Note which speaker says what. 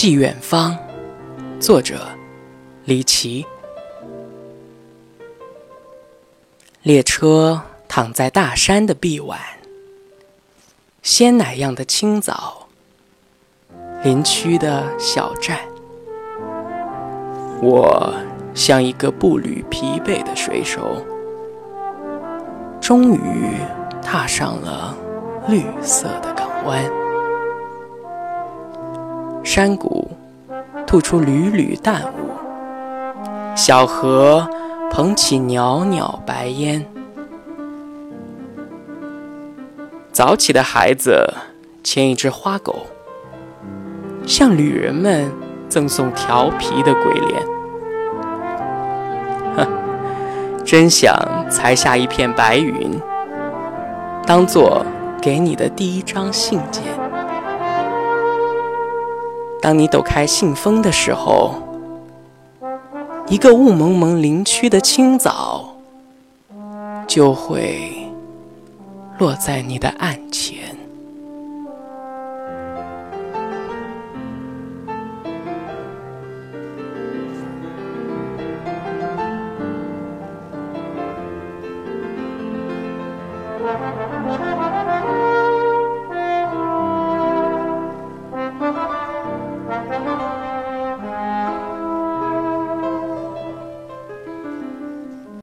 Speaker 1: 寄远方，作者李琦。列车躺在大山的臂弯，鲜奶样的清早，林区的小站，我像一个步履疲惫的水手，终于踏上了绿色的港湾。山谷吐出缕缕淡雾，小河捧起袅袅白烟。早起的孩子牵一只花狗，向旅人们赠送调皮的鬼脸。哼，真想裁下一片白云，当做给你的第一张信件。当你抖开信封的时候一个雾蒙蒙林区的清早就会落在你的案前。